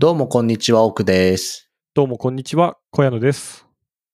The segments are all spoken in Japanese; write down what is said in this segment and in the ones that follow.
どうもこんにちは、奥です。どうもこんにちは、小屋野です。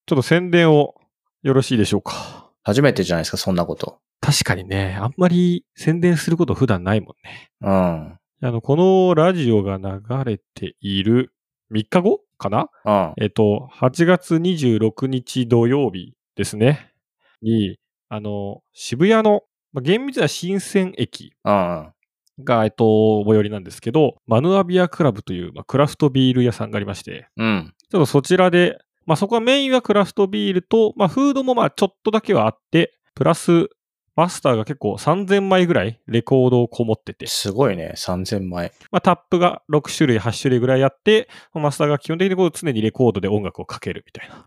ちょっと宣伝をよろしいでしょうか。初めてじゃないですか、そんなこと。確かにね、あんまり宣伝すること普段ないもんね。うん。あの、このラジオが流れている3日後かな？うん。えっと、8月26日土曜日ですね。に、あの、渋谷の、まあ、厳密には新鮮駅うん。が、えっと、最寄りなんですけど、マヌアビアクラブという、まあ、クラフトビール屋さんがありまして、うん。ちょっとそちらで、まあそこはメインはクラフトビールと、まあフードもまあちょっとだけはあって、プラスマスターが結構3000枚ぐらいレコードをこもってて、すごいね、3000枚。まあタップが6種類、8種類ぐらいあって、マスターが基本的にこう常にレコードで音楽をかけるみたいな。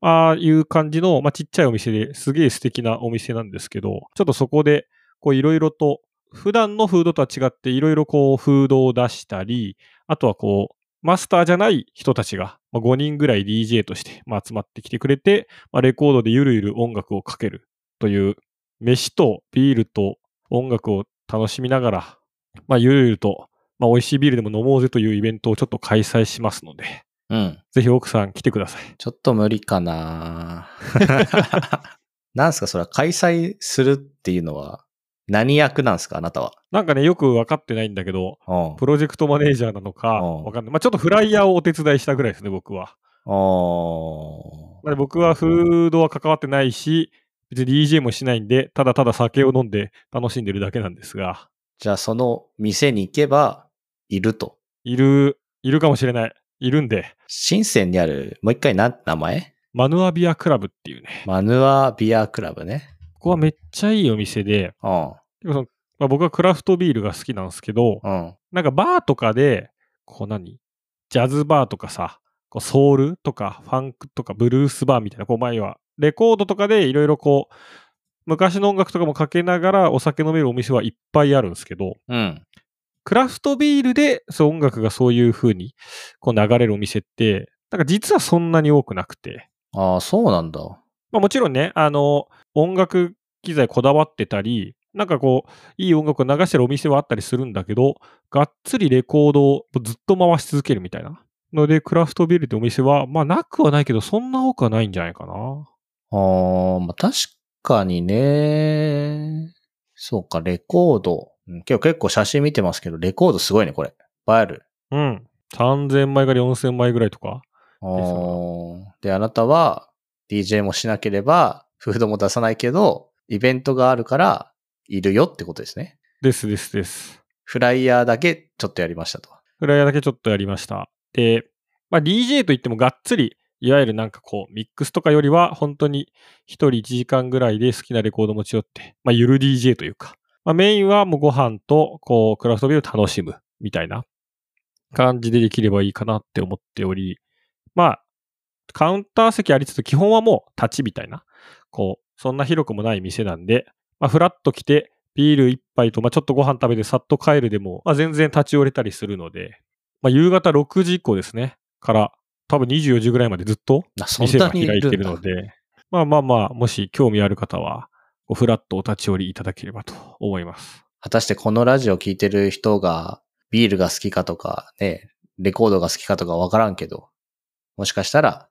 ああいう感じの、まあちっちゃいお店ですげえ素敵なお店なんですけど、ちょっとそこでこういろいろと普段のフードとは違っていろいろこうフードを出したり、あとはこうマスターじゃない人たちが、まあ、5人ぐらい DJ として、まあ、集まってきてくれて、まあ、レコードでゆるゆる音楽をかけるという、飯とビールと音楽を楽しみながら、まあ、ゆるゆると、まあ、美味しいビールでも飲もうぜというイベントをちょっと開催しますので、うん。ぜひ奥さん来てください。ちょっと無理かな なんすか、それは開催するっていうのは、何役なんすか、あなたは？なんかね、よく分かってないんだけど、うん。プロジェクトマネージャーなのか、うんわかんない。まあ、ちょっとフライヤーをお手伝いしたぐらいですね、僕は。あ僕はフードは関わってないし、別に DJ もしないんで、ただただ酒を飲んで楽しんでるだけなんですが、じゃあ、その店に行けば、いると？いる、いるかもしれない。いるんで、深センにある、もう一回なん、名前？マヌアビアクラブっていうね。マヌアビアクラブね。ここはめっちゃいいお店で、うん。結構そのまあ、僕はクラフトビールが好きなんですけど、うん。なんかバーとかで、こう何？ジャズバーとかさ、こうソウルとかファンクとかブルースバーみたいな、こう前は、レコードとかでいろいろこう、昔の音楽とかもかけながらお酒飲めるお店はいっぱいあるんですけど、うん。クラフトビールでそう音楽がそういう風にこう流れるお店って、なんか実はそんなに多くなくて、ああ、そうなんだ。まあもちろんね、あの、音楽機材こだわってたり、なんかこう、いい音楽を流してるお店はあったりするんだけど、がっつりレコードをずっと回し続けるみたいな。ので、クラフトビールってお店は、まあなくはないけど、そんな多くはないんじゃないかな。ああ、まあ確かにね。そうか、レコード。うん今日結構写真見てますけど、レコードすごいね、これ。映える。うん。3000枚から4000枚ぐらいとか。あーで、あなたは DJ もしなければ、フードも出さないけど、イベントがあるから、いるよってことですね。ですですです。フライヤーだけちょっとやりましたと。フライヤーだけちょっとやりました。で、まあ DJ といってもがっつり、いわゆるなんかこう、ミックスとかよりは、本当に一人1時間ぐらいで好きなレコード持ち寄って、まあゆる DJ というか、まあメインはもうご飯と、こう、クラフトビールを楽しむ、みたいな感じでできればいいかなって思っており、まあ、カウンター席ありつつ、基本はもう立ちみたいな、こう、そんな広くもない店なんで、まあフラッと来て、ビール一杯と、まあ、ちょっとご飯食べてさっと帰るでも、まあ、全然立ち寄れたりするので、まあ、夕方6時以降ですね、から、多分24時ぐらいまでずっと店が開いてるので、まあまあまあ、もし興味ある方は、フラッとお立ち寄りいただければと思います。果たしてこのラジオ聞いてる人が、ビールが好きかとか、ね、レコードが好きかとかわからんけど、もしかしたら、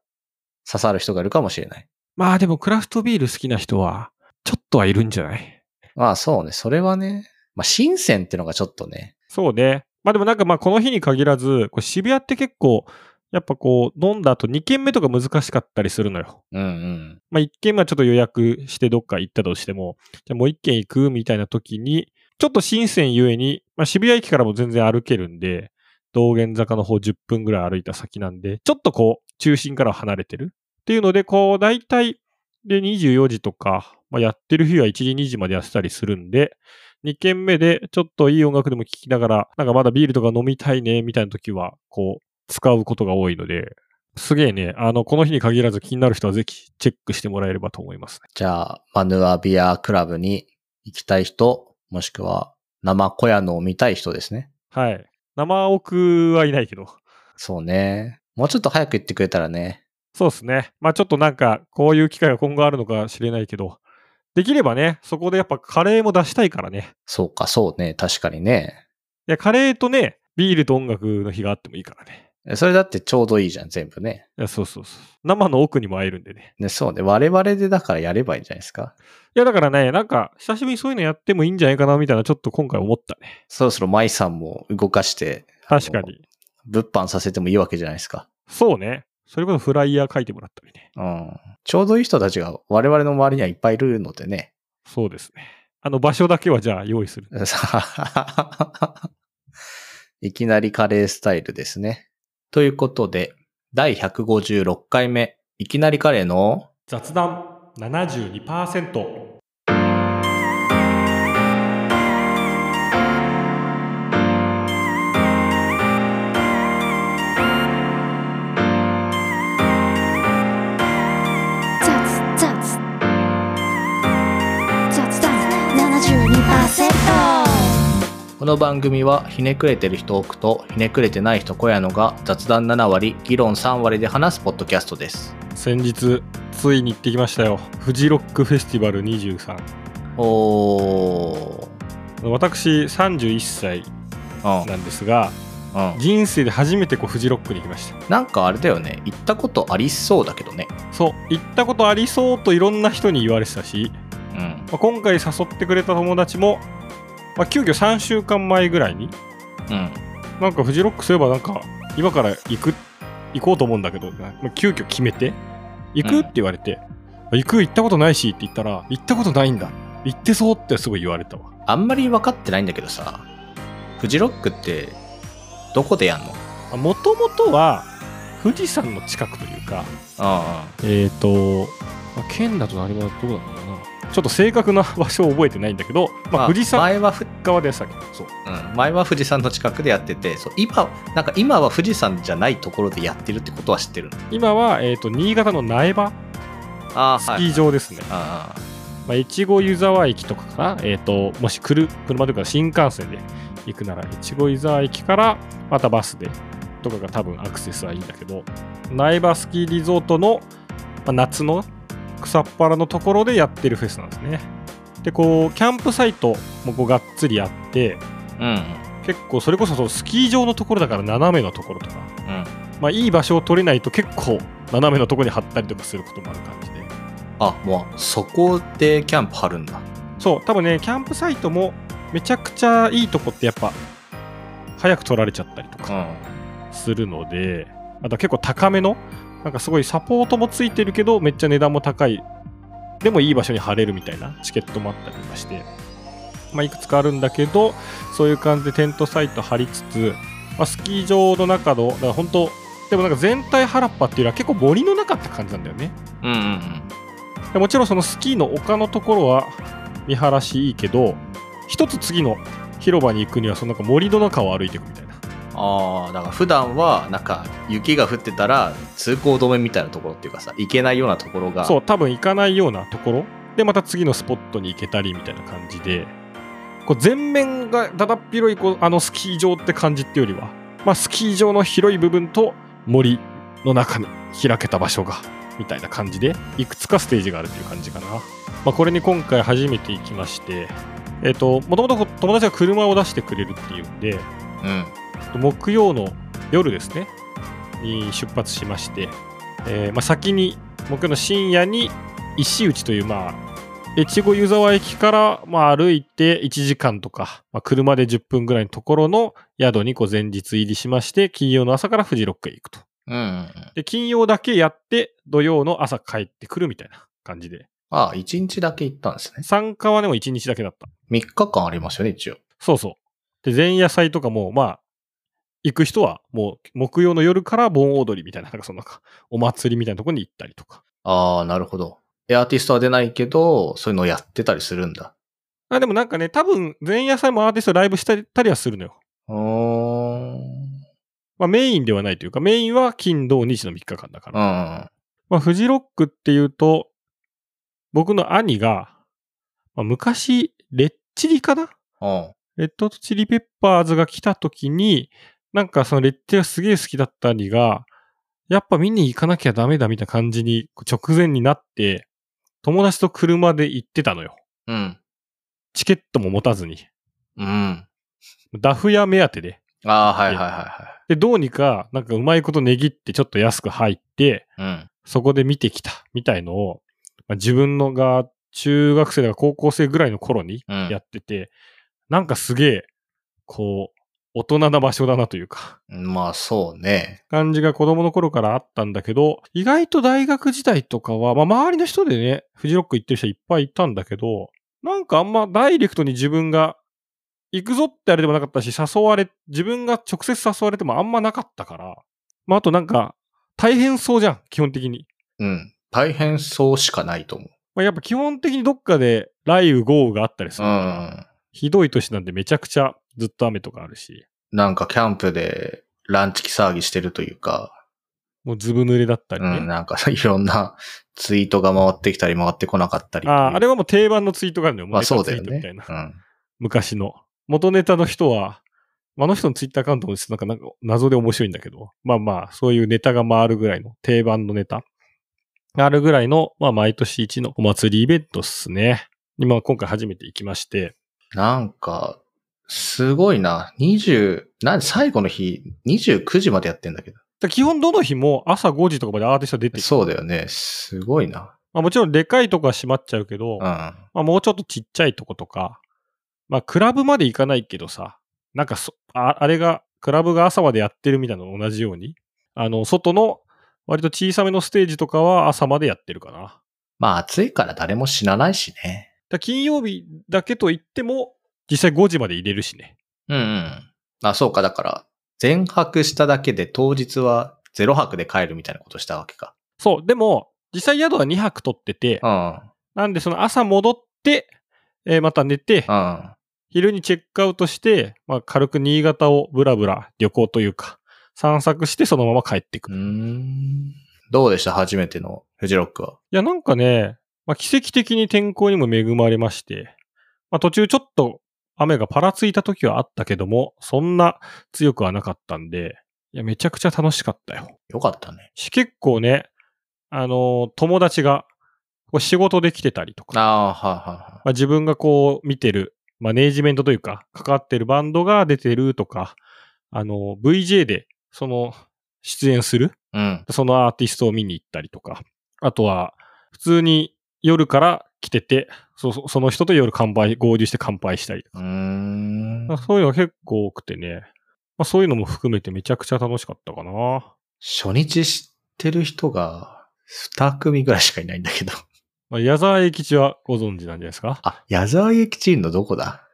刺さる人がいるかもしれない。まあでもクラフトビール好きな人は、ちょっとはいるんじゃない？まあそうね、それはね、まあ新鮮ってのがちょっとね、そうね。まあでもなんかまあこの日に限らず、こう渋谷って結構、やっぱこう、飲んだ後2軒目とか難しかったりするのよ。うんうん。まあ、一軒目はちょっと予約してどっか行ったとしても、じゃあもう一軒行くみたいな時に、ちょっと新鮮ゆえに、まあ、渋谷駅からも全然歩けるんで、道玄坂の方10分ぐらい歩いた先なんで、ちょっとこう、中心から離れてる。っていうので、こう、大体、で24時とか、まあ、やってる日は1時2時までやってたりするんで、2軒目でちょっといい音楽でも聴きながら、なんかまだビールとか飲みたいね、みたいな時は、こう、使うことが多いので、すげえね、あの、この日に限らず気になる人はぜひチェックしてもらえればと思いますね。じゃあ、マヌアビアクラブに行きたい人、もしくは生小屋のを見たい人ですね。はい。生奥はいないけど。そうね。もうちょっと早く言ってくれたらね。そうですね。まあちょっとなんか、こういう機会が今後あるのか知れないけど、できればね、そこでやっぱカレーも出したいからね。そうか、そうね。確かにね。いや、カレーとね、ビールと音楽の日があってもいいからね。それだってちょうどいいじゃん、全部ね。いや、そうそうそう。生の奥にも会えるんでね。ね、そうね。我々でだからやればいいんじゃないですか。いや、だからね、なんか、久しぶりにそういうのやってもいいんじゃないかな、みたいな、ちょっと今回思ったね。そろそろ舞さんも動かして、確かに。物販させてもいいわけじゃないですか。そうね。それこそフライヤー書いてもらったりね。うん。ちょうどいい人たちが我々の周りにはいっぱいいるのでね。そうですね。あの場所だけはじゃあ用意する。いきなりカレースタイルですね。ということで、第156回目、いきなりカレーの？雑談72%。この番組はひねくれてる人奥とひねくれてない人小屋のが雑談7割、議論3割で話すポッドキャストです。先日、ついに行ってきましたよ。フジロックフェスティバル23。おー。私、31歳うん。なんですが、うん。人生で初めてこうフジロックに行きました。なんかあれだよね。行ったことありそうだけどね。そう、行ったことありそうといろんな人に言われてたし、うん。まあ、今回誘ってくれた友達も、まあ、急遽3週間前ぐらいに、うん。なんかフジロックそういえばなんか、今から行く、行こうと思うんだけど、まあ急遽決めて、行く、うんって言われて、行く、行ったことないしって言ったら、行ったことないんだ。行ってそうってすごい言われたわ。あんまり分かってないんだけどさ、フジロックってどこでやんの？もともとは、富士山の近くというか、あえっ、と、まあ県だと何もどこだろうな。ちょっと正確な場所を覚えてないんだけど、まあ、富士山側でやってたけ。ど、そう。うん、前は富士山の近くでやってて、そう今、なんか今は富士山じゃないところでやってるってことは知ってるの？今は、えっ、と、新潟の苗場。ああ、スキー場ですね。あまあ、越後湯沢駅とかかな、えっ、と、もし来る、車というか新幹線で行くなら、越後湯沢駅から、またバスで、とかが多分アクセスはいいんだけど、苗場スキーリゾートの、まあ、夏の草っぱらのところでやってるフェスなんですね。で、こう、キャンプサイトもこうがっつりあって、うん。結構それこそそのスキー場のところだから斜めのところとか、うん。まあいい場所を取れないと結構斜めのところに貼ったりとかすることもある感じで。あ、もう、そこでキャンプ張るんだ。そう、多分ね、キャンプサイトもめちゃくちゃいいとこってやっぱ、早く取られちゃったりとかうん。するので、あとは結構高めの、なんかすごいサポートもついてるけど、めっちゃ値段も高い、でもいい場所に貼れるみたいなチケットもあったりとかして、まあ、いくつかあるんだけど、そういう感じでテントサイト張りつつ、まあ、スキー場の中の、だから本当、でもなんか全体原っぱっていうのは結構森の中って感じなんだよね。うんうんうん。でもちろんそのスキーの丘のところは見晴らしいいけど一つ次の広場に行くにはそのなんか森の中を歩いていくみたいなああ、だから普段は、なんか、雪が降ってたら、通行止めみたいなところっていうかさ、行けないようなところが、そう多分行かないようなところでまた次のスポットに行けたりみたいな感じでこう全面がだだっ広いこうあのスキー場って感じっていうよりは、まあ、スキー場の広い部分と森の中に開けた場所がみたいな感じでいくつかステージがあるっていう感じかな、まあ、これに今回初めて行きましてえっ、ともともと友達が車を出してくれるっていうんでうん。木曜の夜ですねに出発しまして、えーまあ、先に木曜の深夜に石内というまあ越後湯沢駅からまあ歩いて1時間とか、まあ、車で10分ぐらいのところの宿にこう前日入りしまして金曜の朝からフジロックへ行くとうんうんうん。で金曜だけやって土曜の朝帰ってくるみたいな感じでああ、1日だけ行ったんですね。参加はでも1日だけだった3日間ありますよね、一応。そうそう。で、前夜祭とかも、まあ、行く人はもう木曜の夜から盆踊りみたいな、なんかその お祭りみたいなところに行ったりとか。ああ、なるほど。で、アーティストは出ないけど、そういうのをやってたりするんだ。あでもなんかね、多分前夜祭もアーティストライブしたりはするのよ。まあメインではないというか、メインは金土日の3日間だから。うん。まあフジロックっていうと、僕の兄が、まあ、昔、レッチリかな？うん。レッドチリペッパーズが来た時に、なんかそのレッチリがすげえ好きだった兄が、やっぱ見に行かなきゃダメだみたいな感じに直前になって、友達と車で行ってたのよ。うん。チケットも持たずに。うん。ダフ屋目当てで。ああ、はいはいはで、どうにか、なんかうまいこと値切ってちょっと安く入って、いはい。うん。そこで見てきた、みたいのを、まあ、自分のが中学生だから高校生ぐらいの頃にうんやってて、なんかすげえ、こう、大人な場所だなというか、まあそうね。感じが子供の頃からあったんだけど、意外と大学時代とかは、まあ周りの人でね、フジロック行ってる人いっぱいいたんだけど、なんかあんまダイレクトに自分が行くぞってあれでもなかったし、誘われ、自分が直接誘われてもあんまなかったから、まああとなんか、大変そうじゃん、基本的に。うん。大変そうしかないと思う。まあ、やっぱ基本的にどっかで雷雨豪雨があったりすうるから、ん。ひどい年なんでめちゃくちゃずっと雨とかあるし、なんかキャンプでランチキ騒ぎしてるというか、もうずぶ濡れだったりね。うん、なんか いろんなツイートが回ってきたり回ってこなかったり。ああ、あれはもう定番のツイートがあるのよ。まあそうだよ。ねうん。昔の。元ネタの人は、あの人のツイッターアカウントもなんかなんか謎で面白いんだけど、まあまあ、そういうネタが回るぐらいの定番のネタがあるぐらいの、まあ毎年一のお祭りイベントっすね。今今回初めて行きまして、なんか、すごいな。20、なん最後の日、29時までやってんだけど。だ基本どの日も朝5時とかまでアーティスト出てきてそうだよね。すごいな。まあもちろんでかいとこは閉まっちゃうけど、うん。まあもうちょっとちっちゃいとことか、まあクラブまで行かないけどさ、なんかそ、ああれが、クラブが朝までやってるみたいなのと同じように、あの、外の割と小さめのステージとかは朝までやってるかな。まあ暑いから誰も死なないしね。ら金曜日だけと言っても、実際5時まで入れるしね。うんうん。あ、そうか。だから、全泊しただけで当日はゼロ泊で帰るみたいなことしたわけか。そう、でも、実際宿は2泊取ってて、うん。なんでその朝戻って、えーまた寝て、うん。昼にチェックアウトして、まあ軽く新潟をブラブラ旅行というか、散策してそのまま帰ってくうる。ーん。どうでした？初めてのフジロックは。いや、なんかね、まあ、奇跡的に天候にも恵まれまして、まあ、途中ちょっと雨がパラついた時はあったけども、そんな強くはなかったんで、いや、めちゃくちゃ楽しかったよ。よかったね。し、結構ね、あのー友達がこう仕事で来てたりとか、ああ、はいはいはい。まあ、自分がこう見てる、マネージメントというか、関わってるバンドが出てるとか、あの、VJ で、その、出演するうん。そのアーティストを見に行ったりとか、あとは、普通に夜から来てて、そそその人と夜乾杯、合流して乾杯したりとか、ん。そういうのが結構多くてね、まあ、そういうのも含めてめちゃくちゃ楽しかったかな。初日知ってる人が二組ぐらいしかいないんだけど。まあ、矢沢永吉はご存知なんじゃないですか？あ、矢沢永吉のどこだ？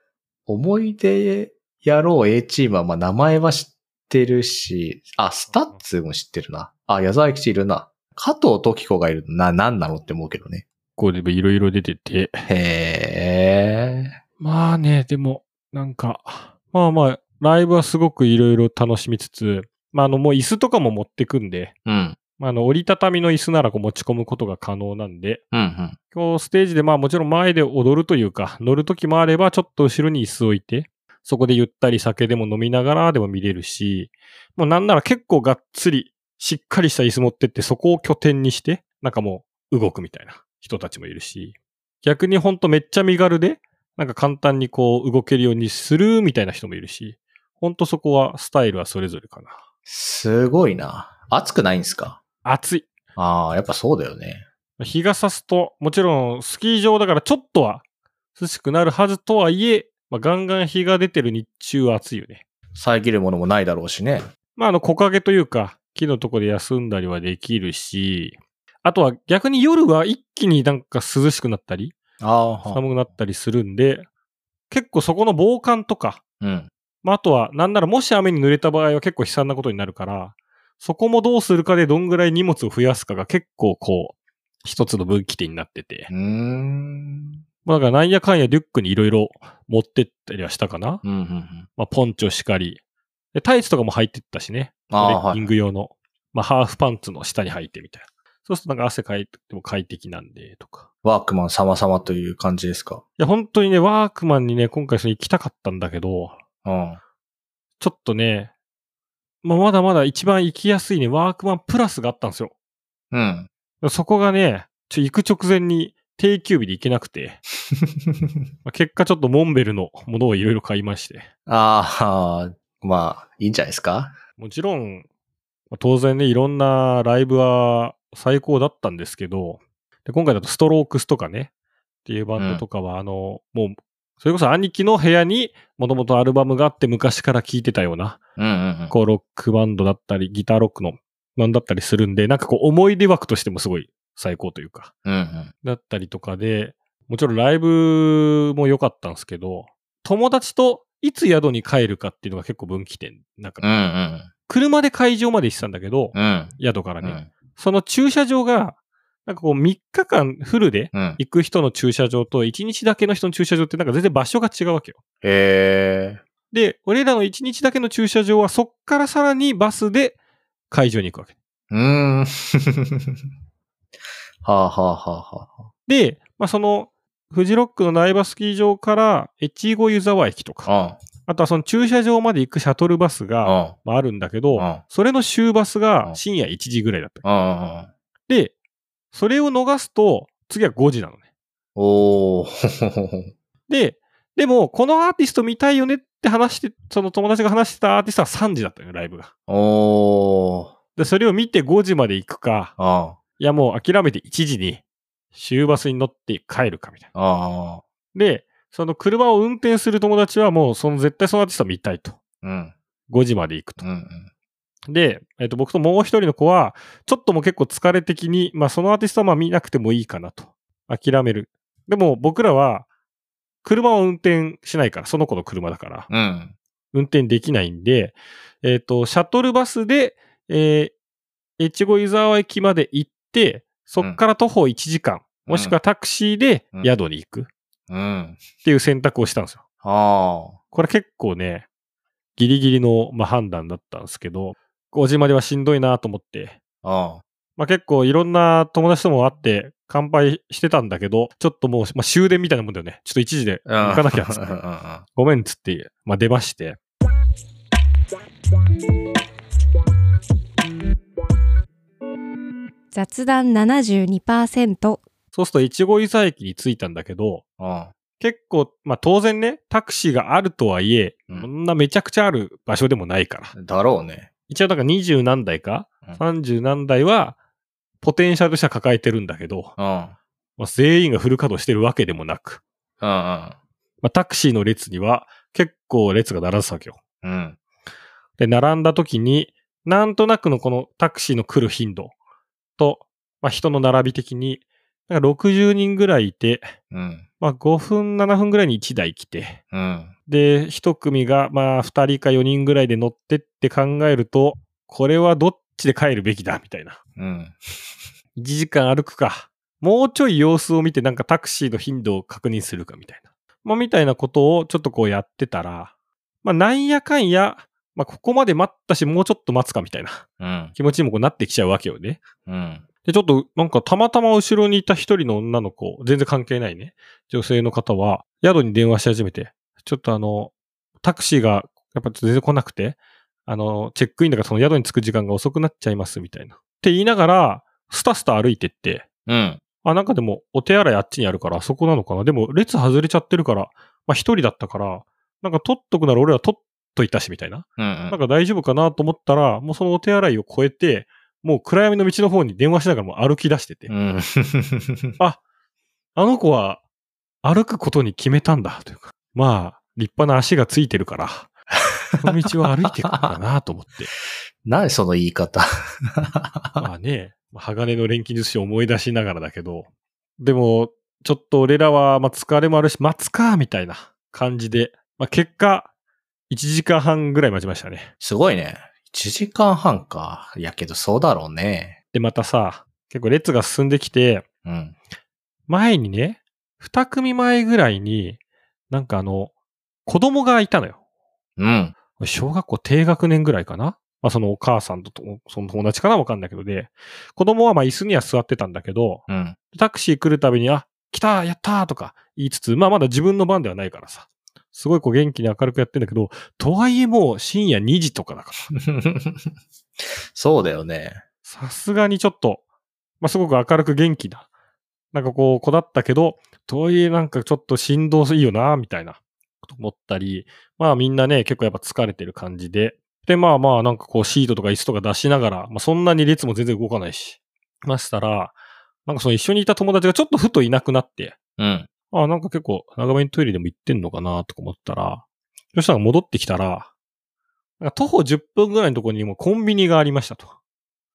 思い出野郎 A チームはまあ名前は知ってるし、あ、スタッツも知ってるな。あ、矢沢永吉いるな。加藤時子がいるな、なんなのって思うけどね。こうでいろいろ出てて。へー。まあね、でも、なんか、まあまあ、ライブはすごくいろいろ楽しみつつ、まああのもう椅子とかも持ってくんで、うん。まああの折りたたみの椅子ならこう持ち込むことが可能なんで、うん、うん。今日ステージでまあもちろん前で踊るというか、乗るときもあればちょっと後ろに椅子置いて、そこでゆったり酒でも飲みながらでも見れるし、もうなんなら結構がっつりしっかりした椅子持ってってそこを拠点にして、なんかもう動くみたいな人たちもいるし、逆にほんとめっちゃ身軽で、なんか簡単にこう動けるようにするみたいな人もいるし、ほんとそこはスタイルはそれぞれかな。すごいな。暑くないんすか？暑い。ああ、やっぱそうだよね。日が差すと、もちろんスキー場だからちょっとは涼しくなるはずとはいえ、まあ、ガンガン日が出てる日中は暑いよね。遮るものもないだろうしね。まあ、あの、木陰というか、木のとこで休んだりはできるし、あとは逆に夜は一気になんか涼しくなったり、寒くなったりするんで、結構そこの防寒とか、うん。まあ、あとは、なんならもし雨に濡れた場合は結構悲惨なことになるから、そこもどうするかでどんぐらい荷物を増やすかが結構こう、一つの分岐点になってて。うーん。まあ、だからなんやかんやリュックにいろいろ持ってったりはしたかな。うん、うん、うん。まあ、ポンチョしかり。で、タイツとかも履いてったしね。トレッキンはい。グ用の。まあ、ハーフパンツの下に履いてみたいな。そうするとなんか汗かいても快適なんで、とか。ワークマン様々という感じですか？いや、本当にね、ワークマンにね、今回その行きたかったんだけど、うん。ちょっとね、まあ、まだまだ一番行きやすいね、ワークマンプラスがあったんですよ。うん。そこがね、ちょ行く直前に定休日で行けなくて、まあ、結果ちょっとモンベルのものをいろいろ買いまして。ああ、まあ、いいんじゃないですか？もちろん、まあ当然ね、いろんなライブは最高だったんですけど、で今回だとストロークスとかね、っていうバンドとかは、あの、もう、それこそ兄貴の部屋にもともとアルバムがあって昔から聴いてたような、うんうんうん。こうロックバンドだったり、ギターロックのバンドだったりするんで、なんかこう思い出枠としてもすごい最高というか、うんうん。だったりとかで、もちろんライブも良かったんですけど、友達といつ宿に帰るかっていうのが結構分岐点。なんかうんうん。車で会場まで行ってたんだけど、うん。宿からね、うん。その駐車場が、なんかこう3日間フルでうん。行く人の駐車場と1日だけの人の駐車場ってなんか全然場所が違うわけよ。へえ。で、俺らの1日だけの駐車場はそっからさらにバスで会場に行くわけ。うーん。はあはあはあはで、まあその、フジロックの苗場スキー場から越後湯沢駅とか、あ。あとはその駐車場まで行くシャトルバスうん。が、あ、あるんだけど、うん。それの終バスうんが深夜1時ぐらいだった。うん。で、それを逃すと、次は5時なのね。おー。で、でも、このアーティスト見たいよねって話して、その友達が話してたアーティストは3時だったのよ、ライブが。おー。で、それを見て5時まで行くか、あいやもう諦めて1時に終バスに乗って帰るかみたいな。あ。ああ。で、その車を運転する友達はもうその絶対そのアーティスト見たいと。うん。5時まで行くとう。ん。で、えっ、と、僕ともう一人の子は、ちょっともう結構疲れ的に、まあそのアーティストはまあ見なくてもいいかなと。諦める。でも僕らは、車を運転しないから、その子の車だから、うん。運転できないんで、えっ、と、シャトルバスで、えー、越後湯沢駅まで行って、そっから徒歩1時間、うんもしくはタクシーでうん宿に行くっうん。ていう選択をしたんですよ。ああ。これ結構ね、ギリギリの、まあ、判断だったんですけど、5時まではしんどいなと思って、あまあ、結構いろんな友達とも会って乾杯してたんだけど、ちょっともう、まあ、終電みたいなもんだよね。ちょっと1時であ。行かなきゃっつっ ごめんっつって、まあ、出まして。雑談72%そうすると越後湯沢駅に着いたんだけど、うん。結構、まあ当然ね、タクシーがあるとはいえ、うんそんなめちゃくちゃある場所でもないから。だろうね。一応だから二十何台か、うん三十何台は、ポテンシャルとしては抱えてるんだけど、うん。うんまあ、全員がフル稼働してるわけでもなく、うん。まあタクシーの列には結構列が並んでたわけよ。うん。で、並んだ時に、なんとなくのこのタクシーの来る頻度と、まあ人の並び的に、なんか60人ぐらいいて、うん。まあ5分、7分ぐらいに1台来て、うん。で、一組が、まあ、二人か四人ぐらいで乗ってって考えると、これはどっちで帰るべきだ、みたいな。うん。一時間歩くか。もうちょい様子を見て、なんかタクシーの頻度を確認するか、みたいな。まあ、みたいなことをちょっとこうやってたら、まあ、なんやかんや、まあ、ここまで待ったし、もうちょっと待つか、みたいなうん。気持ちにもこうなってきちゃうわけよね。うん。で、ちょっと、なんかたまたま後ろにいた一人の女の子、全然関係ないね。女性の方は、宿に電話し始めて、ちょっとあの、タクシーが、やっぱ全然来なくて、あの、チェックインだからその宿に着く時間が遅くなっちゃいます、みたいな。って言いながら、スタスタ歩いてって、うん。あ、なんかでも、お手洗いあっちにあるから、あそこなのかな。でも、列外れちゃってるから、まあ一人だったから、なんか取っとくなら俺は取っといたし、みたいな。うん。なんか大丈夫かなと思ったら、もうそのお手洗いを越えて、もう暗闇の道の方に電話しながらもう歩き出してて、うん。あの子は歩くことに決めたんだというか、まあ、立派な足がついてるから、この道は歩いていくのかなと思って。何その言い方？まあね、鋼の錬金術師を思い出しながらだけど、でも、ちょっと俺らは、まあ疲れもあるし、待つか、みたいな感じで、まあ結果、1時間半ぐらい待ちましたね。すごいね。1時間半か。いやけどそうだろうね。で、またさ、結構列が進んできて、うん。前にね、二組前ぐらいに、なんかあの、子供がいたのよ。うん。小学校低学年ぐらいかなまあそのお母さんととその友達かなわかんないけどで、子供はまあ椅子には座ってたんだけど、うん。タクシー来るたびに、あ、来たやったーとか言いつつ、まあまだ自分の番ではないからさ。すごいこう元気に明るくやってんだけど、とはいえもう深夜2時とかだから、そうだよね。さすがにちょっと、まあすごく明るく元気な、なんかこう子だったけど、とはいえなんかちょっと振動いいよな、みたいなと思ったり、まあみんなね、結構やっぱ疲れてる感じで、で、まあまあなんかこうシートとか椅子とか出しながら、まあそんなに列も全然動かないし、ましたら、なんかその一緒にいた友達がちょっとふといなくなって、うん。あなんか結構長めにトイレでも行ってんのかなとか思ったら、そしたら戻ってきたら、なんか徒歩10分ぐらいのところにもうコンビニがありましたと。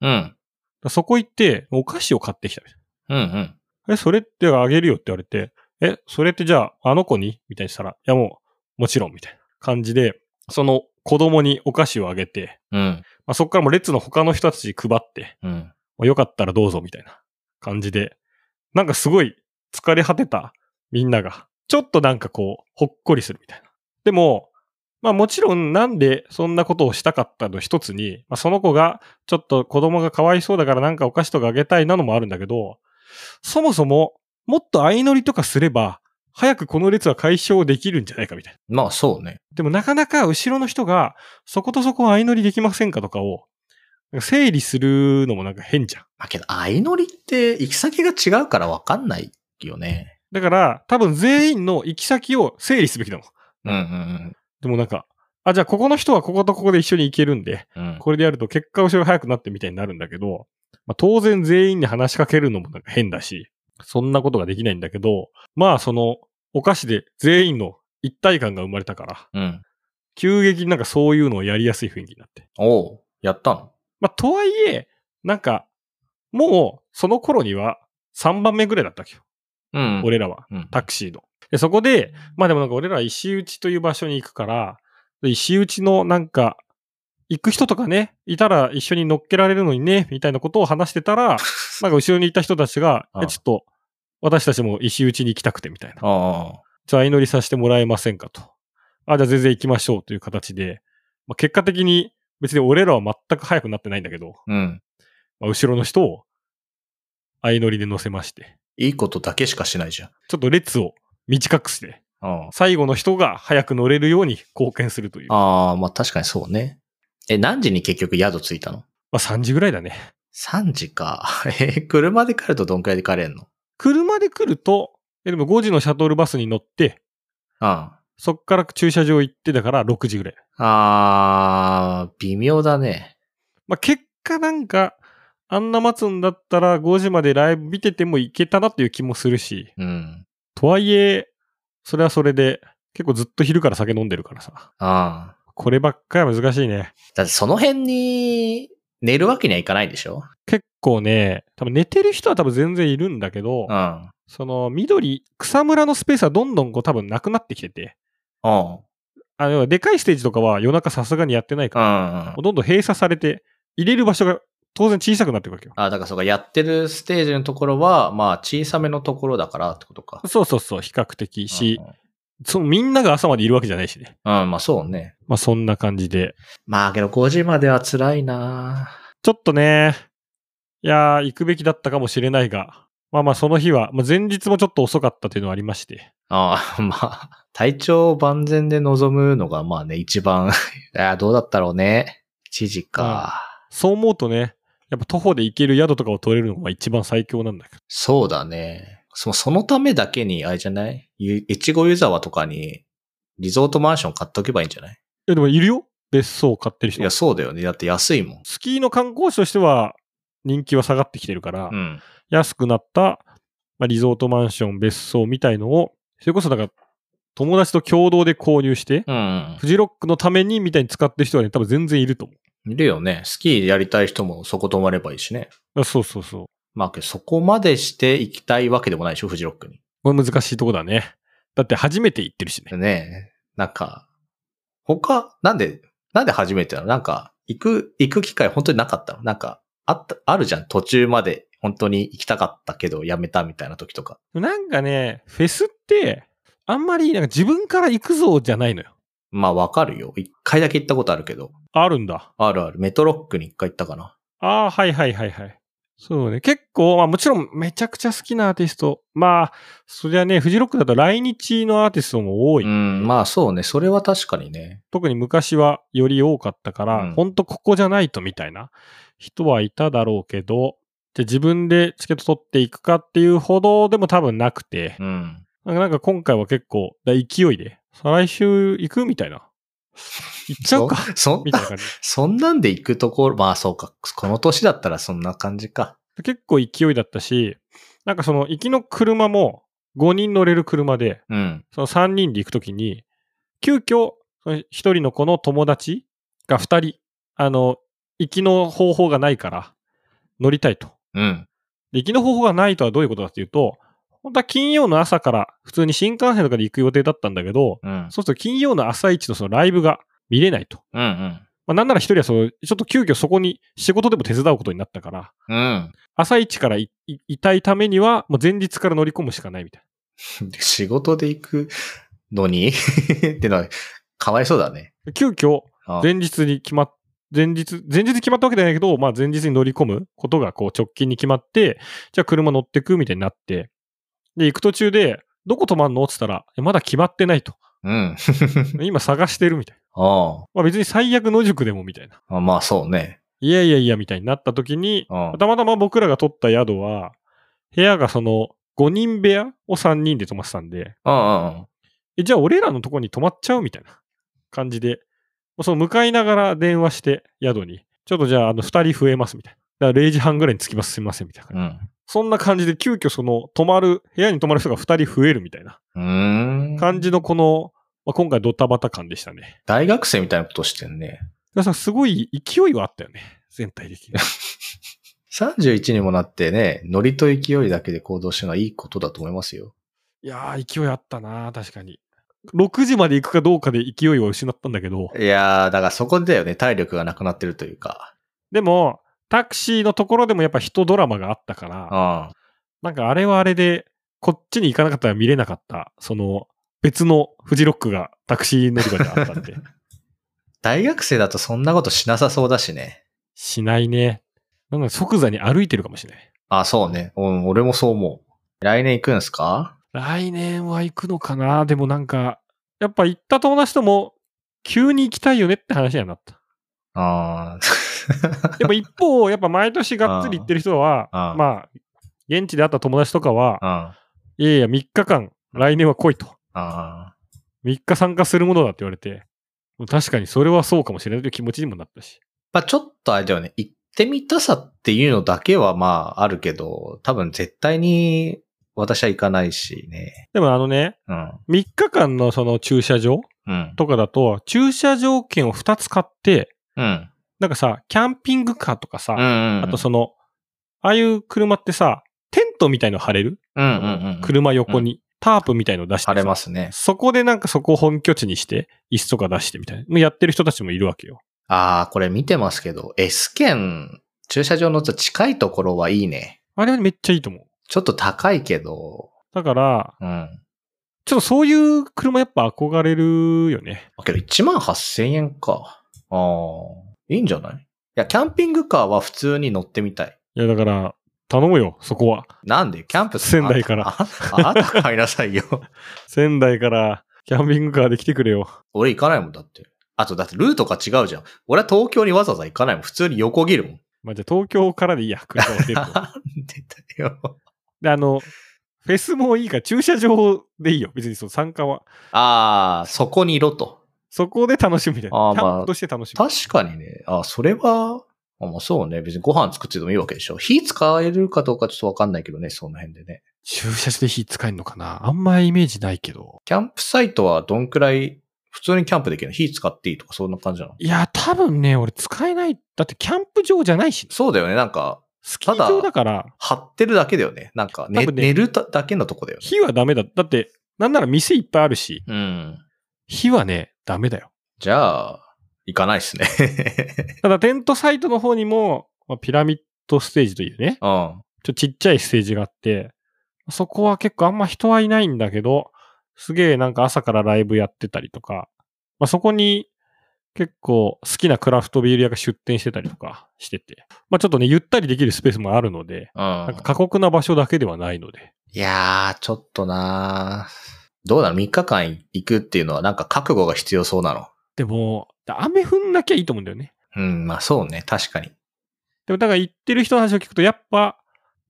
うん。らそこ行って、お菓子を買ってきたみたいうんうん。な。え、それってあげるよって言われて、え、それってじゃああの子に？みたいにしたら、いやもう、もちろんみたいな感じで、その子供にお菓子をあげて、うん。まあ、そこからもう列の他の人たちに配って、うん。よかったらどうぞみたいな感じで、なんかすごい疲れ果てたみんなが、ちょっとなんかこう、ほっこりするみたいな。でも、まあもちろんなんでそんなことをしたかったの一つに、まあその子がちょっと子供がかわいそうだからなんかお菓子とかあげたいなのもあるんだけど、そもそももっと相乗りとかすれば、早くこの列は解消できるんじゃないかみたいな。まあそうね。でもなかなか後ろの人がそことそこ相乗りできませんかとかを、整理するのもなんか変じゃん。まあけど、相乗りって行き先が違うからわかんないよね。だから、多分全員の行き先を整理すべきだもん。うんうんでもなんか、あ、じゃあここの人はこことここで一緒に行けるんで、うん。うん。これでやると結果後ろが早くなってみたいになるんだけど、まあ、当然全員に話しかけるのもなんか変だし、そんなことができないんだけど、まあその、お菓子で全員の一体感が生まれたから、うん。急激になんかそういうのをやりやすい雰囲気になって。おう、やったのまあとはいえ、なんか、もうその頃には3番目ぐらいだったっけよ。うん。俺らは。うん。タクシーの。で、そこで、まあでもなんか俺らは石打ちという場所に行くから、で石打ちのなんか、行く人とかね、いたら一緒に乗っけられるのにね、みたいなことを話してたら、なんか後ろにいた人たちが、ああえ、ちょっと、私たちも石打ちに行きたくてみたいな。ああ。じゃあ相乗りさせてもらえませんかと。あ、じゃあ全然行きましょうという形で、まあ、結果的に別に俺らは全く早くなってないんだけど、うん。まあ、後ろの人を相乗りで乗せまして、いいことだけしかしないじゃん。ちょっと列を短くして、あ最後の人が早く乗れるように貢献するという。まああ、まあ確かにそうね。え、何時に結局宿着いたの？あ3時ぐらいだね。?3 時か。え、車で帰るとどんくらいで帰れんの？車で来ると、えでも5時のシャトルバスに乗って、あそっから駐車場行ってだから6時ぐらい。あ。あー、微妙だね。まあ、結果なんか、あんな待つんだったら5時までライブ見ててもいけたなっていう気もするし、うん。とはいえ、それはそれで、結構ずっと昼から酒飲んでるからさ。ああ。こればっかりは難しいね。だってその辺に寝るわけにはいかないでしょ？結構ね、多分寝てる人は多分全然いるんだけど、うん。その緑、草むらのスペースはどんどんこう多分なくなってきてて、うん。あの、でかいステージとかは夜中さすがにやってないから、うん。どんどん閉鎖されて、入れる場所が当然小さくなっていくわけよ。あ、だからそうか、やってるステージのところは、まあ小さめのところだからってことか。そうそうそう、比較的し、そのみんなが朝までいるわけじゃないしね。うん、うん、まあそうね。まあそんな感じで。まあけど5時までは辛いなちょっとね、いやー、行くべきだったかもしれないが、まあまあその日は、まあ、前日もちょっと遅かったというのはありまして、ああ、まあ、体調万全で臨むのがまあね、一番、どうだったろうね。1時か。そう思うとね、やっぱ徒歩で行ける宿とかを取れるのが一番最強なんだけど。そうだね。そそのためだけに、あれじゃない？ゆ越後湯沢とかに、リゾートマンション買っとけばいいんじゃない？え、でもいるよ別荘を買ってる人。いや、そうだよね。だって安いもん。スキーの観光地としては人気は下がってきてるから、うん。安くなった、まあ、リゾートマンション、別荘みたいのを、それこそだから、友達と共同で購入して、うん。フジロックのためにみたいに使ってる人はね、多分全然いると思いるよね。スキーやりたい人もそこ泊まればいいしね。う。あそうそうそう。まあそこまでして行きたいわけでもないでしょ、フジロックに。これ難しいとこだね。だって初めて行ってるしね。ねえ。なんか、他、なんで、なんで初めてなの？なんか、行く、行く機会本当になかったの？なんか、あった、あるじゃん。途中まで本当に行きたかったけど、やめたみたいな時とか。なんかね、フェスって、あんまりなんか自分から行くぞじゃないのよ。まあわかるよ。一回だけ行ったことあるけど。あるんだ。あるある。メトロックに一回行ったかな。ああ、はいはいはいはい。そうね。結構、まあもちろんめちゃくちゃ好きなアーティスト。まあ、そりゃね、フジロックだと来日のアーティストも多い。うん、まあそうね。それは確かにね。特に昔はより多かったから、うんほんとここじゃないとみたいな人はいただろうけど、じゃあ自分でチケット取っていくかっていうほどでも多分なくて、うん。なんか今回は結構だ勢いで、再来週行くみたいな。行っちゃうか そ、そんなみたいな、感じ。そんなんで行くところ、まあそうか。この年だったらそんな感じか。結構勢いだったし、なんかその行きの車も5人乗れる車で、うん。その3人で行くときに、急遽、その1人の子の友達が2人、あの、行きの方法がないから乗りたいと。うん。で行きの方法がないとはどういうことかっていうと、本当は金曜の朝から普通に新幹線とかで行く予定だったんだけど、うん。そうすると金曜の朝一のそのライブが見れないと。うん。うん。まあ、なんなら一人はそう、ちょっと急遽そこに仕事でも手伝うことになったから、うん。朝一からいたいためには、もう前日から乗り込むしかないみたいで 仕事で行くのに？ってのは、かわいそうだね。な。急遽、あ前日に決まっ、前日、前日に決まったわけじゃないけど、まあ前日に乗り込むことがこう直近に決まって、じゃあ車乗ってくみたいになって、で、行く途中で、どこ泊まんの？って言ったら、えまだ決まってないと。うん。今探してるみたいな。あまあ別に最悪野宿でもみたいな。あ。まあそうね。いやいやいやみたいになった時に、うん。たまたま僕らが取った宿は、部屋がその5人部屋を3人で泊まってたんで、うんうんえじゃあ俺らのとこに泊まっちゃうみたいな感じで、その向かいながら電話して宿に、ちょっとじゃああの2人増えますみたいな。だから0時半ぐらいに着きますすみませんみたいな。うん。そんな感じで急遽その泊まる、部屋に泊まる人が2人増えるみたいな。感じのこの、まあ、今回ドタバタ感でしたね。大学生みたいなことしてんね。だからすごい勢いはあったよね。全体的に。31にもなってね、ノリと勢いだけで行動してるのはいいことだと思いますよ。いやー、勢いあったな確かに。6時まで行くかどうかで勢いを失ったんだけど、いやー、だからそこだよね、体力がなくなってるというか。でも、タクシーのところでもやっぱ人ドラマがあったから、あなんかあれはあれで、こっちに行かなかったら見れなかった、その、別のフジロックがタクシー乗り場であったんで、大学生だとそんなことしなさそうだしね。しないね。なんか即座に歩いてるかもしれない。あ、そうね。うん、俺もそう思う。来年行くんすか？来年は行くのかなでもなんか、やっぱ行った友達とも、急に行きたいよねって話にはなった。あ でも一方、やっぱ毎年がっつり行ってる人は、ああまあ、現地で会った友達とかはあ。、うん。いやいや、3日間、来年は来いと。あ3日参加するものだって言われて、確かにそれはそうかもしれないという気持ちにもなったし。まあちょっとあれだよね。行ってみたさっていうのだけはまああるけど、多分絶対に私は行かないしね。でもあのね、うん。3日間のその駐車場うん。とかだと、駐車場券を2つ買って、うん。なんかさ、キャンピングカーとかさ、うんうん。あとその、ああいう車ってさ、テントみたいの張れる、うんうんうん。車横に、タープみたいの出してさ晴れますね。そこでなんかそこを本拠地にして、椅子とか出してみたいな。やってる人たちもいるわけよ。ああ、これ見てますけど、S 県、駐車場の近いところはいいね。あれはめっちゃいいと思う。ちょっと高いけど、だから、うん。ちょっとそういう車やっぱ憧れるよね。だけど1万8000円か。ああ、いいんじゃない？いや、キャンピングカーは普通に乗ってみたい。いやだから、頼むよ、そこは。なんで？キャンプ仙台からあああなた買いなさいよ。仙台からキャンピングカーで来てくれよ。俺行かないもんだって。あと、だってルートが違うじゃん。俺は東京にわざわざ行かないもん。普通に横切るもん。まあ、じゃあ東京からでいいや、車を出ると。なんでだよ。で、あの、フェスもいいから駐車場でいいよ。別にその参加は。ああ、そこにいろと。そこで楽しむみたいな。あーまあとして楽しむ。確かにね。あそれは、あまあそうね。別にご飯作っててもいいわけでしょ。火使えるかどうかちょっとわかんないけどね、その辺でね。駐車場で火使えるのかな？あんまイメージないけど。キャンプサイトはどんくらい、普通にキャンプできるの？火使っていいとかそんな感じなの？いや、多分ね、俺使えない。だってキャンプ場じゃないし、そうだよね。なんか、スキー場だから、張ってるだけだよね。なんか、ね寝るだけのとこだよね。火はダメだ。だって、なんなら店いっぱいあるし、うん。火はね、ダメだよ。じゃあ、行かないっすね。ただテントサイトの方にも、まあ、ピラミッドステージというね、うん。ちょっとちっちゃいステージがあって、そこは結構あんま人はいないんだけど、すげえなんか朝からライブやってたりとか、まあ、そこに結構好きなクラフトビール屋が出店してたりとかしてて、まあちょっとね、ゆったりできるスペースもあるので、うんなんか過酷な場所だけではないので、いやー、ちょっとなーどうなの ?3 日間行くっていうのはなんか覚悟が必要そうなの？でも、雨降んなきゃいいと思うんだよね。うん、まあそうね。確かに。でもだから行ってる人の話を聞くと、やっぱ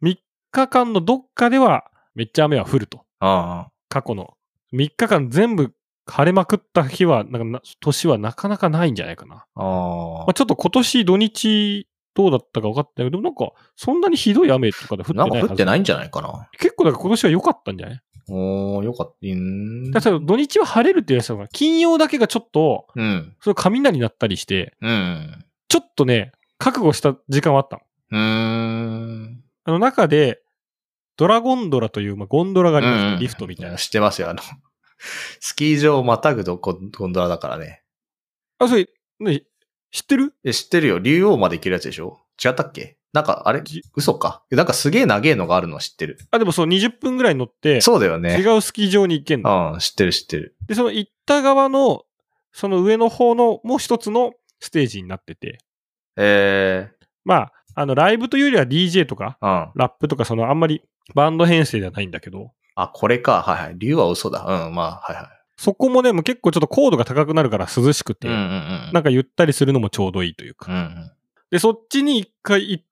3日間のどっかではめっちゃ雨は降ると。うん。過去の3日間全部晴れまくった日は、なんかな、年はなかなかないんじゃないかな。あまあ、ちょっと今年土日どうだったか分かってないけど、でもなんか、そんなにひどい雨とかで降ってなないはず。んか降ってないんじゃないかな？結構だから今年は良かったんじゃない？おー、よかった。うーん。だから土日は晴れるって言われてたのが、金曜だけがちょっと、うん。それ雷になったりして、うん。ちょっとね、覚悟した時間はあったの。うーん。あの中で、ドラゴンドラという、まあ、ゴンドラがありますね、うんリフトみたいな。知ってますよ。あの、スキー場をまたぐとゴンゴンドラだからね。あ、それ、ね、知ってる？え、知ってるよ。竜王まで行けるやつでしょ？違ったっけ？なんか、あれ？じ嘘か？なんかすげえ長えのがあるの知ってる。あ、でもそう、20分ぐらい乗って、そうだよね。違うスキー場に行けんの。うん、知ってる知ってる。で、その行った側の、その上の方のもう一つのステージになってて、えまあ、あの、ライブというよりは DJ とか、ー、うん。ラップとか、そのあんまりバンド編成ではないんだけど、あ、これか。はいはい。竜は嘘だ。うん、まあ、はいはそこもね、もう結構ちょっと高度が高くなるから涼しくい。て、うんうんうん。なんかゆったりするのもちょうどいいというか。うんうん。で、そっちに一回行って、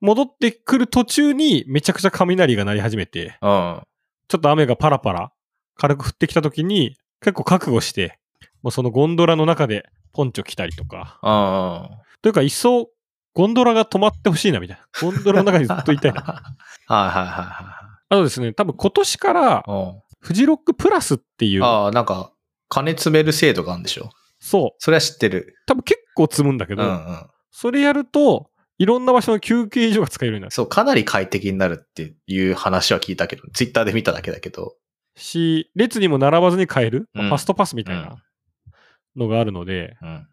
戻ってくる途中にめちゃくちゃ雷が鳴り始めて、うん。ちょっと雨がパラパラ軽く降ってきた時に結構覚悟して、もうそのゴンドラの中でポンチョ着たりとか。というか一層ゴンドラが止まってほしいなみたいな。ゴンドラの中にずっといたいな。はいはいはいはあとですね、多分今年から。フジロックプラスっていう、ああ、なんか、金詰める制度があるんでしょ？そう、それは知ってる。多分結構積むんだけど、うんうん。それやると、いろんな場所の休憩所が使えるようになるそう、かなり快適になるっていう話は聞いたけど、ツイッターで見ただけだけど。し、列にも並ばずに買える、まあうんファストパスみたいなのがあるので、うん。ま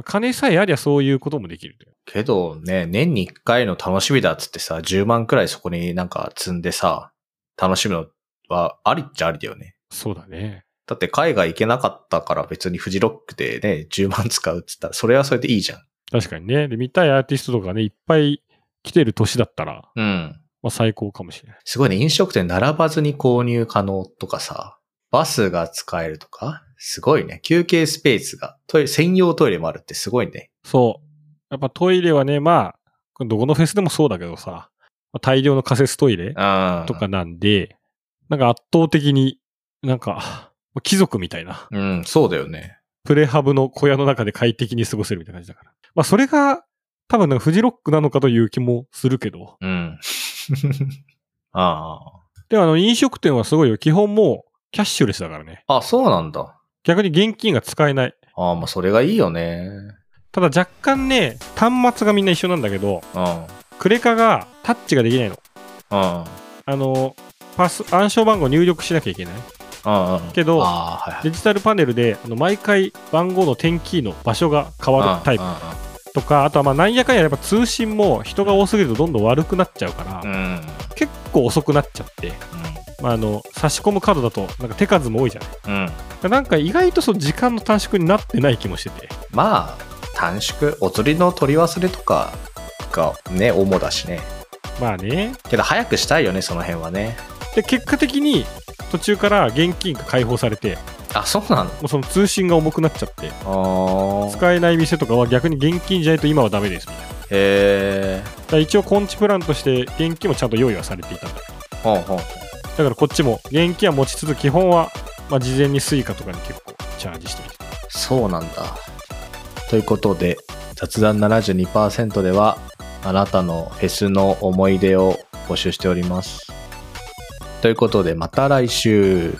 あ金さえありゃそういうこともできる。けどね、年に1回の楽しみだっつってさ、10万くらいそこになんか積んでさ、楽しむのはありっちゃありだよね。そうだね。だって海外行けなかったから別にフジロックでね、10万使うっつったら、それはそれでいいじゃん。確かにね。で、見たいアーティストとかね、いっぱい来てる年だったら、うん。まあ最高かもしれない。すごいね、飲食店並ばずに購入可能とかさ、バスが使えるとか、すごいね。休憩スペースが、トイレ、専用トイレもあるってすごいね。そう。やっぱトイレはね、まあ、どこのフェスでもそうだけどさ、まあ大量の仮設トイレうん。とかなんで、なんか圧倒的になんか、貴族みたいな、うん、そうだよね。プレハブの小屋の中で快適に過ごせるみたいな感じだから。まあそれが、多分なんかフジロックなのかという気もするけど。うん。あでもあの飲食店はすごいよ。基本もうキャッシュレスだからね。あ。あ、そうなんだ。逆に現金が使えない。ああ、まあそれがいいよね。ただ若干ね、端末がみんな一緒なんだけど、うん。クレカがタッチができないの。うん。あの、パス、暗証番号入力しなきゃいけない。うんうん。けどああ、はいはい。デジタルパネルで、あの毎回番号の点キーの場所が変わるタイプうんとか、あとはまあなんやかんややっぱ通信も人が多すぎるとどんどん悪くなっちゃうから、うん。うん。結構遅くなっちゃって、まあ、あの差し込むカードだとなんか手数も多いじゃない。うん。なんか意外とその時間の短縮になってない気もしてて。まあ、短縮、お釣りの取り忘れとかがね、主だしね。まあね。けど早くしたいよね、その辺はね。で、結果的に途中から現金が解放されて、あ、そうなの？もうその通信が重くなっちゃって。使えない店とかは逆に現金じゃないと今はダメですみたいな。へえ。ら一応コンチプランとして現金もちゃんと用意はされていたんだ。だからこっちも現金は持ちつつ基本は、まあ、事前にスイカとかに結構チャージしてみて。そうなんだ。ということで、雑談72%では、あなたのフェスの思い出を募集しております。ということで、また来週。